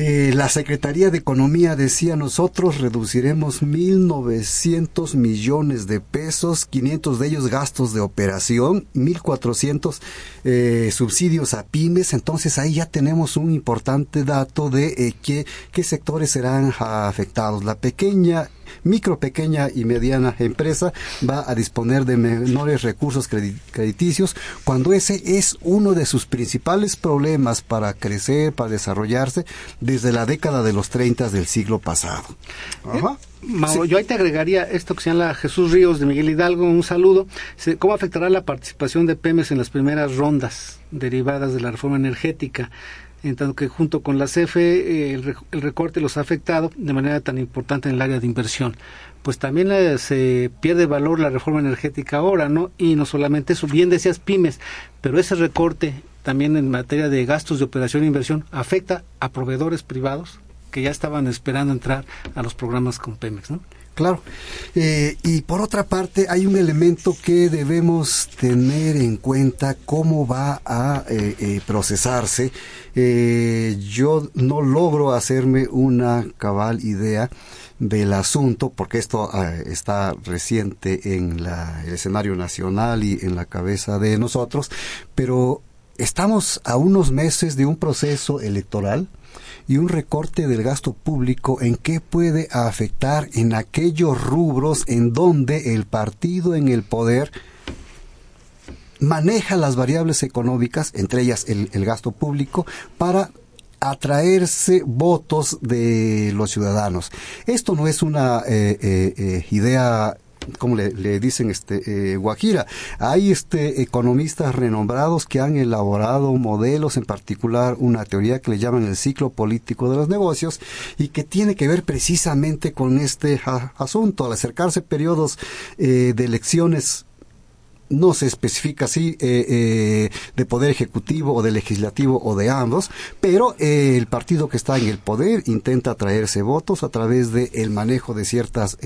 Eh, la Secretaría de Economía decía nosotros reduciremos 1.900 millones de pesos, 500 de ellos gastos de operación, 1.400 eh, subsidios a pymes. Entonces ahí ya tenemos un importante dato de eh, qué, qué sectores serán afectados. La pequeña micro, pequeña y mediana empresa va a disponer de menores recursos crediticios cuando ese es uno de sus principales problemas para crecer, para desarrollarse desde la década de los 30 del siglo pasado. Eh, yo ahí te agregaría esto que se llama Jesús Ríos de Miguel Hidalgo, un saludo. ¿Cómo afectará la participación de Pemex en las primeras rondas derivadas de la reforma energética? En tanto que junto con la CFE el, recorte los ha afectado de manera tan importante en el área de inversión. Pues también eh, se pierde valor la reforma energética ahora, ¿no? Y no solamente eso, bien decías pymes, pero ese recorte también en materia de gastos de operación e inversión afecta a proveedores privados que ya estaban esperando entrar a los programas con Pemex, ¿no? Claro. Eh, y por otra parte, hay un elemento que debemos tener en cuenta cómo va a eh, eh, procesarse. yo no logro hacerme una cabal idea del asunto, porque esto está reciente en el escenario nacional y en la cabeza de nosotros, pero estamos a unos meses de un proceso electoral y un recorte del gasto público en qué puede afectar en aquellos rubros en donde el partido en el poder maneja las variables económicas, entre ellas el, gasto público, para atraerse votos de los ciudadanos. Esto no es una eh, eh, eh, idea como le, dicen este eh, Guajira. Hay este economistas renombrados que han elaborado modelos, en particular una teoría que le llaman el ciclo político de los negocios y que tiene que ver precisamente con este asunto. Al acercarse periodos eh, de elecciones no se especifica si eh, eh, de poder ejecutivo o de legislativo o de ambos, pero eh, el partido que está en el poder intenta traerse votos a través del el manejo de ciertas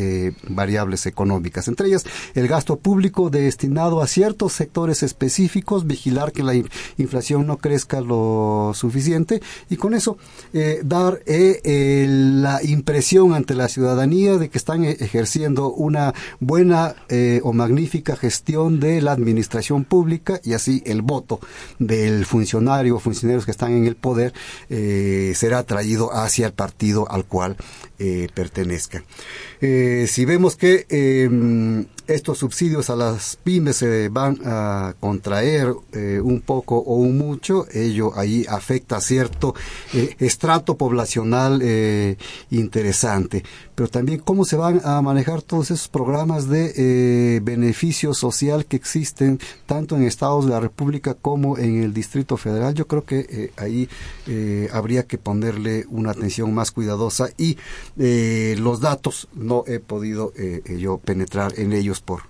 variables económicas, entre ellas el gasto público destinado a ciertos sectores específicos, vigilar que la inflación no crezca lo suficiente y con eso dar la impresión ante la ciudadanía de que están ejerciendo una buena o magnífica gestión de la administración pública y así el voto del funcionario o funcionarios que están en el poder eh, será traído hacia el partido al cual eh, pertenezca. Eh, si vemos que em, estos subsidios a las pymes se van a contraer eh, un poco o un mucho, ello ahí afecta cierto eh, estrato poblacional interesante. Pero también cómo se van a manejar todos esos programas de beneficio social que existen tanto en estados de la República como en el Distrito Federal. Yo creo que ahí habría que ponerle una atención más cuidadosa y los datos no he podido yo penetrar en ellos por,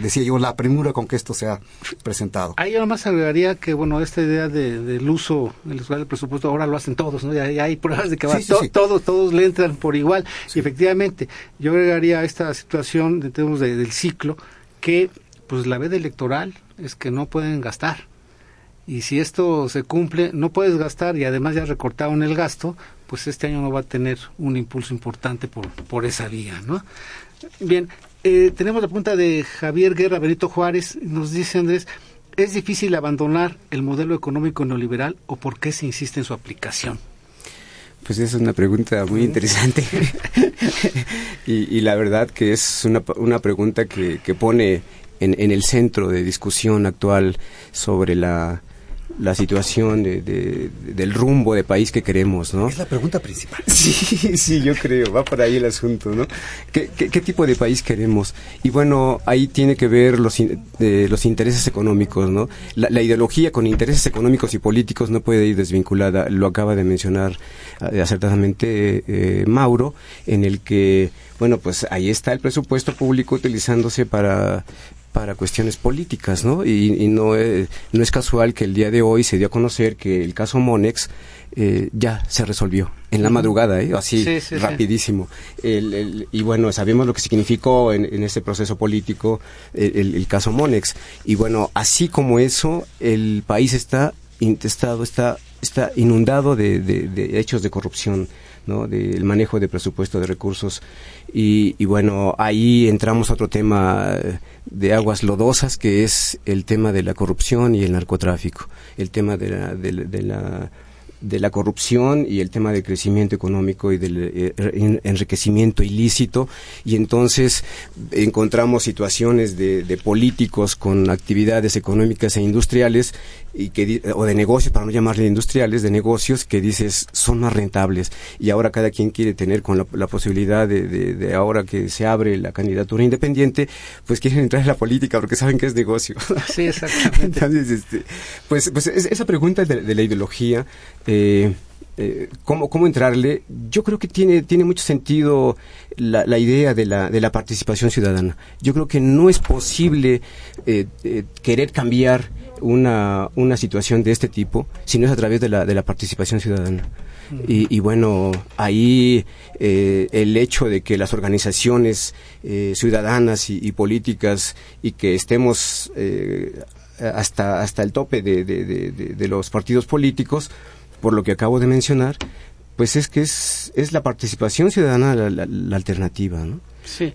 decía yo, la premura con que esto se ha presentado. Ahí además agregaría que, bueno, esta idea de, del uso del presupuesto ahora lo hacen todos, ¿no? Ya, hay pruebas de que todos, todos le entran por igual. Y efectivamente, yo agregaría esta situación, en términos del ciclo, que pues la veda electoral es que no pueden gastar. Y si esto se cumple, no puedes gastar y además ya recortaron el gasto, pues este año no va a tener un impulso importante por, por esa vía, ¿no? Bien, eh, tenemos la pregunta de Javier Guerra Benito Juárez. Nos dice Andrés, ¿es difícil abandonar el modelo económico neoliberal o por qué se insiste en su aplicación? Pues es una pregunta muy interesante y, la verdad que es una, una pregunta que, que pone en, en, el centro de discusión actual sobre la la situación de, del rumbo de país que queremos, ¿no? Es la pregunta principal. Sí, sí, yo creo, va por ahí el asunto, ¿no? ¿Qué, qué, tipo de país queremos? Y bueno, ahí tiene que ver los, los intereses económicos, ¿no? La, ideología con intereses económicos y políticos no puede ir desvinculada, lo acaba de mencionar eh, acertadamente eh, Mauro, en el que, bueno, pues ahí está el presupuesto público utilizándose para para cuestiones políticas, ¿no? Y, no, eh, no es casual que el día de hoy se dio a conocer que el caso Monex eh, ya se resolvió en la madrugada, ¿eh? así rapidísimo. y bueno, sabemos lo que significó en, en ese proceso político el, caso Monex. Y bueno, así como eso, el país está intestado, está, está inundado de, de hechos de corrupción ¿no? del manejo de presupuesto de recursos. Y, bueno, ahí entramos a otro tema de aguas lodosas, que es el tema de la corrupción y el narcotráfico, el tema de la, de la de la corrupción y el tema del crecimiento económico y del eh, enriquecimiento ilícito y entonces encontramos situaciones de, políticos con actividades económicas e industriales y que o de negocios para no llamarle industriales de negocios que dices son más rentables y ahora cada quien quiere tener con la, posibilidad de, ahora que se abre la candidatura independiente pues quieren entrar en la política porque saben que es negocio sí exactamente entonces este, pues pues esa pregunta de, la ideología eh, eh, ¿cómo, ¿cómo, entrarle? Yo creo que tiene, tiene mucho sentido la, la, idea de la, de la participación ciudadana. Yo creo que no es posible eh, eh, querer cambiar una, una situación de este tipo si no es a través de la, de la participación ciudadana. Y, y, bueno, ahí eh, el hecho de que las organizaciones eh, ciudadanas y, y, políticas y que estemos eh, hasta, hasta el tope de, de, de, de los partidos políticos, por lo que acabo de mencionar, pues es que es, es la participación ciudadana la, alternativa, ¿no? Sí,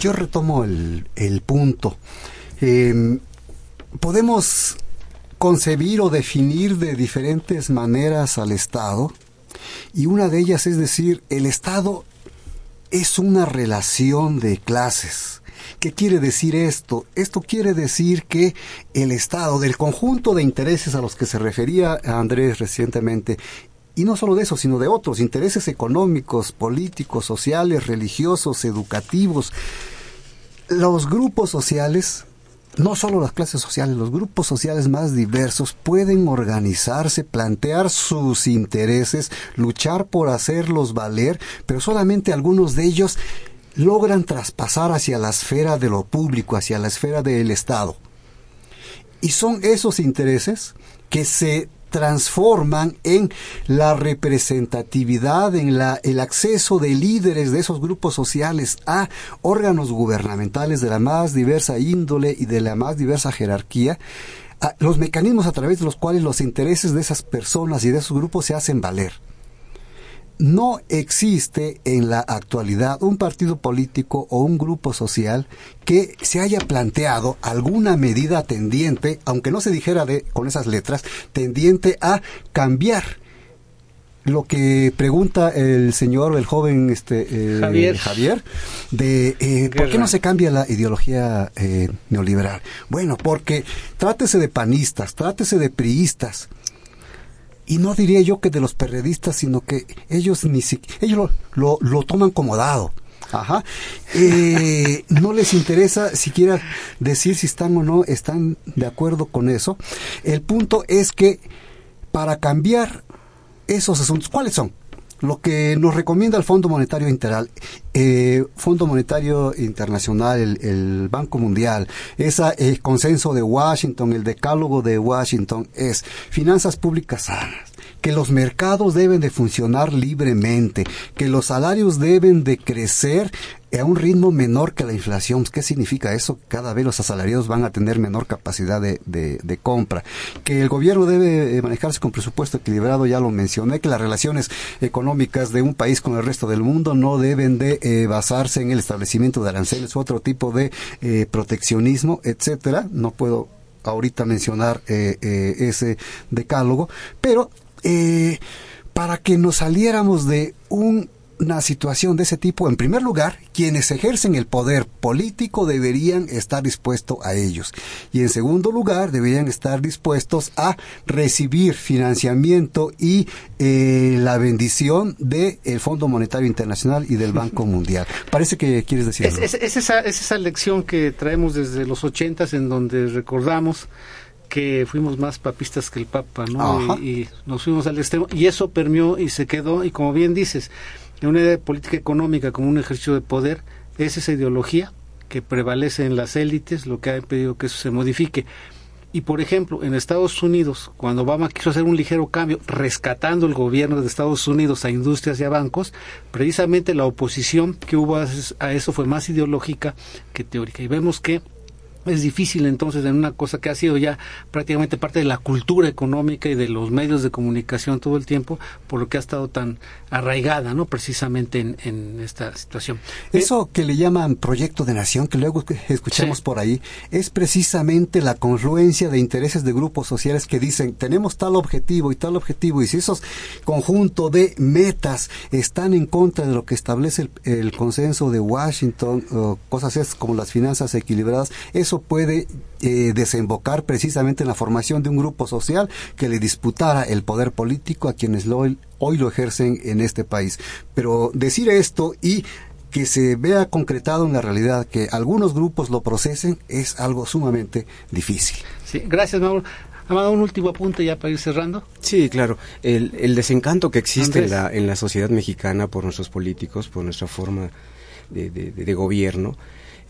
yo retomo el, el punto. Em, podemos concebir o definir de diferentes maneras al Estado y una de ellas es decir, el Estado es una relación de clases ¿Qué quiere decir esto? Esto quiere decir que el Estado, del conjunto de intereses a los que se refería Andrés recientemente, y no solo de eso, sino de otros, intereses económicos, políticos, sociales, religiosos, educativos, los grupos sociales no solo las clases sociales, los grupos sociales más diversos pueden organizarse, plantear sus intereses, luchar por hacerlos valer, pero solamente algunos de ellos logran traspasar hacia la esfera de lo público, hacia la esfera del Estado. Y son esos intereses que se transforman en la representatividad, en la, el acceso de líderes de esos grupos sociales a órganos gubernamentales de la más diversa índole y de la más diversa jerarquía, los mecanismos a través de los cuales los intereses de esas personas y de esos grupos se hacen valer no existe en la actualidad un partido político o un grupo social que se haya planteado alguna medida tendiente, aunque no se dijera de, con esas letras, tendiente a cambiar lo que pregunta el señor, el joven este, eh, Javier. de eh, por qué no se cambia la ideología eh, neoliberal. Bueno, porque trátese de panistas, trátese de priistas, y no diría yo que de los periodistas, sino que ellos ni si, ellos lo, lo, toman como dado. Ajá. Eh, no les interesa siquiera decir si están o no están de acuerdo con eso. El punto es que para cambiar esos asuntos, ¿cuáles son? Lo que nos recomienda el Fondo Monetario Interal, eh, Fondo Monetario Internacional, el, Banco Mundial, ese el consenso de Washington, el decálogo de Washington es finanzas públicas sanas, que los mercados deben de funcionar libremente, que los salarios deben de crecer a un ritmo menor que la inflación. ¿Qué significa eso? Cada vez los asalariados van a tener menor capacidad de, de, compra. Que el gobierno debe eh, manejarse con presupuesto equilibrado, ya lo mencioné, que las relaciones económicas de un país con el resto del mundo no deben de eh, basarse en el establecimiento de aranceles u otro tipo de eh, proteccionismo, etcétera. No puedo ahorita mencionar ese decálogo, pero para que nos saliéramos de un una situación de ese tipo, en primer lugar, quienes ejercen el poder político deberían estar dispuestos a ellos. Y en segundo lugar, deberían estar dispuestos a recibir financiamiento y eh, la bendición del Fondo Monetario Internacional y del Banco Mundial. Parece que quieres decir. Es, esa, es esa lección que traemos desde los ochentas en donde recordamos que fuimos más papistas que el Papa, ¿no? Y, y, nos fuimos al extremo. Y eso permeó y se quedó. Y como bien dices, una idea de política económica como un ejercicio de poder es esa ideología que prevalece en las élites, lo que ha impedido que eso se modifique. Y por ejemplo, en Estados Unidos, cuando Obama quiso hacer un ligero cambio, rescatando el gobierno de Estados Unidos a industrias y a bancos, precisamente la oposición que hubo a eso fue más ideológica que teórica. Y vemos que es difícil entonces en una cosa que ha sido ya prácticamente parte de la cultura económica y de los medios de comunicación todo el tiempo, por lo que ha estado tan arraigada, ¿no? Precisamente en, esta situación. Eso que le llaman proyecto de nación, que luego escuchamos por ahí, es precisamente la confluencia de intereses de grupos sociales que dicen, tenemos tal objetivo y tal objetivo, y si esos conjunto de metas están en contra de lo que establece el, consenso de Washington, o cosas así como las finanzas equilibradas, eso puede eh, desembocar precisamente en la formación de un grupo social que le disputara el poder político a quienes lo, hoy lo ejercen en este país. Pero decir esto y que se vea concretado en la realidad, que algunos grupos lo procesen, es algo sumamente difícil. Sí, gracias, Mauro. Amado, un último apunte ya para ir cerrando. Sí, claro. El, desencanto que existe en la, en la sociedad mexicana por nuestros políticos, por nuestra forma de, de, gobierno,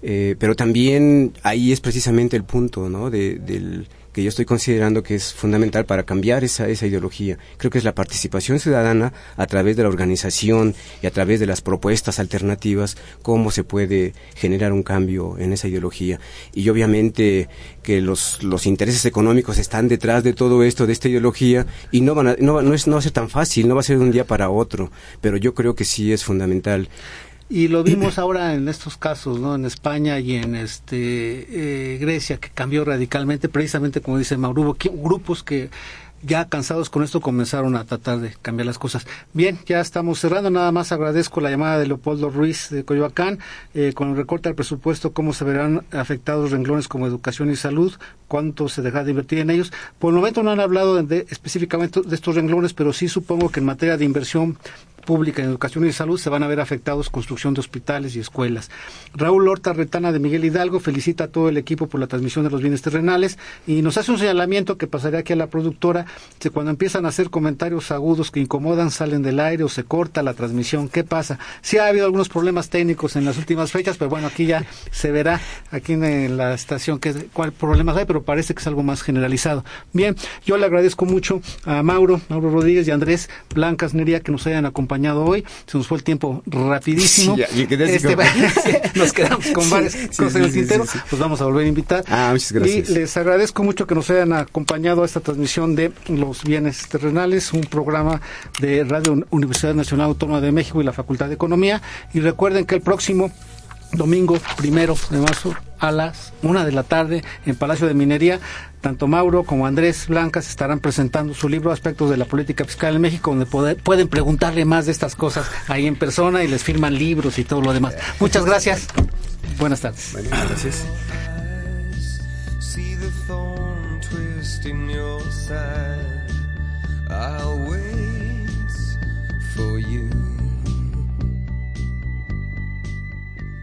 eh, pero también ahí es precisamente el punto, ¿no? De, del, que yo estoy considerando que es fundamental para cambiar esa, esa ideología. Creo que es la participación ciudadana a través de la organización y a través de las propuestas alternativas, cómo se puede generar un cambio en esa ideología. Y obviamente que los, los intereses económicos están detrás de todo esto, de esta ideología, y no, van a, no, no, es, no va a ser tan fácil, no va a ser de un día para otro, pero yo creo que sí es fundamental. Y lo vimos ahora en estos casos, ¿no? En España y en este eh, Grecia, que cambió radicalmente, precisamente como dice Mauro, hubo grupos que ya cansados con esto comenzaron a tratar de cambiar las cosas. Bien, ya estamos cerrando. Nada más agradezco la llamada de Leopoldo Ruiz de Coyoacán. Eh, con el recorte al presupuesto, ¿cómo se verán afectados renglones como educación y salud? ¿Cuánto se dejará de invertir en ellos? Por el momento no han hablado de, específicamente de estos renglones, pero sí supongo que en materia de inversión pública en educación y salud se van a ver afectados construcción de hospitales y escuelas. Raúl Horta Retana de Miguel Hidalgo felicita a todo el equipo por la transmisión de los bienes terrenales y nos hace un señalamiento que pasaría aquí a la productora que cuando empiezan a hacer comentarios agudos que incomodan salen del aire o se corta la transmisión. ¿Qué pasa? Sí ha habido algunos problemas técnicos en las últimas fechas, pero bueno, aquí ya se verá aquí en la estación qué cuál problemas hay, pero parece que es algo más generalizado. Bien, yo le agradezco mucho a Mauro, Mauro Rodríguez y Andrés Blancas Nería que nos hayan acompañado hoy. Se nos fue el tiempo rapidísimo. Este, nos quedamos con varias cosas en el tintero. Pues vamos a volver a invitar. Ah, muchas gracias. Y les agradezco mucho que nos hayan acompañado a esta transmisión de Los Bienes Terrenales, un programa de Radio Universidad Nacional Autónoma de México y la Facultad de Economía. Y recuerden que el próximo domingo primero de marzo a las una de la tarde en Palacio de Minería. Tanto Mauro como Andrés Blancas estarán presentando su libro Aspectos de la Política Fiscal en México, donde pueden preguntarle más de estas cosas ahí en persona y les firman libros y todo lo demás. Muchas gracias. Buenas tardes. gracias.